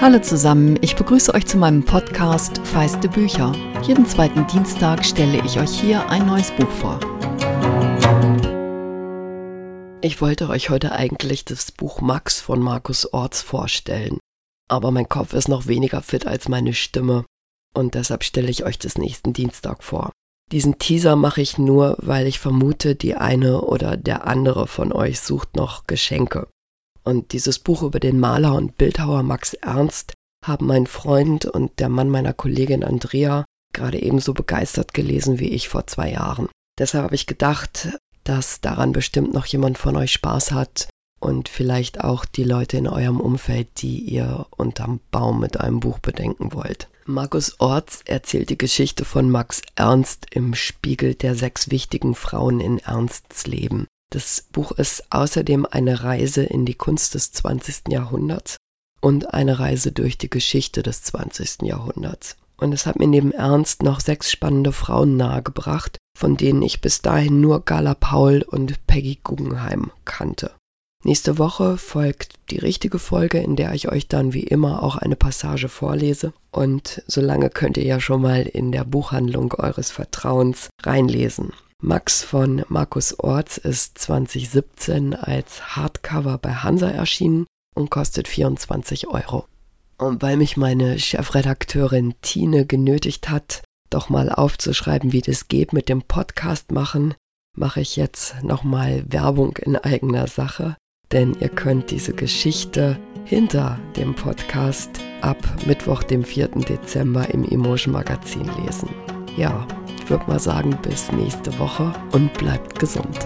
Hallo zusammen, ich begrüße euch zu meinem Podcast Feiste Bücher. Jeden zweiten Dienstag stelle ich euch hier ein neues Buch vor. Ich wollte euch heute eigentlich das Buch Max von Markus Orts vorstellen, aber mein Kopf ist noch weniger fit als meine Stimme und deshalb stelle ich euch das nächsten Dienstag vor. Diesen Teaser mache ich nur, weil ich vermute, die eine oder der andere von euch sucht noch Geschenke. Und dieses Buch über den Maler und Bildhauer Max Ernst haben mein Freund und der Mann meiner Kollegin Andrea gerade ebenso begeistert gelesen wie ich vor zwei Jahren. Deshalb habe ich gedacht, dass daran bestimmt noch jemand von euch Spaß hat und vielleicht auch die Leute in eurem Umfeld, die ihr unterm Baum mit einem Buch bedenken wollt. Markus Orts erzählt die Geschichte von Max Ernst im Spiegel der sechs wichtigen Frauen in Ernsts Leben. Das Buch ist außerdem eine Reise in die Kunst des 20. Jahrhunderts und eine Reise durch die Geschichte des 20. Jahrhunderts. Und es hat mir neben Ernst noch sechs spannende Frauen nahegebracht, von denen ich bis dahin nur Gala Paul und Peggy Guggenheim kannte. Nächste Woche folgt die richtige Folge, in der ich euch dann wie immer auch eine Passage vorlese. Und solange könnt ihr ja schon mal in der Buchhandlung eures Vertrauens reinlesen. Max von Markus Orts ist 2017 als Hardcover bei Hansa erschienen und kostet 24 Euro. Und weil mich meine Chefredakteurin Tine genötigt hat, doch mal aufzuschreiben, wie das geht mit dem Podcast machen, mache ich jetzt nochmal Werbung in eigener Sache, denn ihr könnt diese Geschichte hinter dem Podcast ab Mittwoch, dem 4. Dezember im Emotion Magazin lesen. Ja, ich würde mal sagen, bis nächste Woche und bleibt gesund.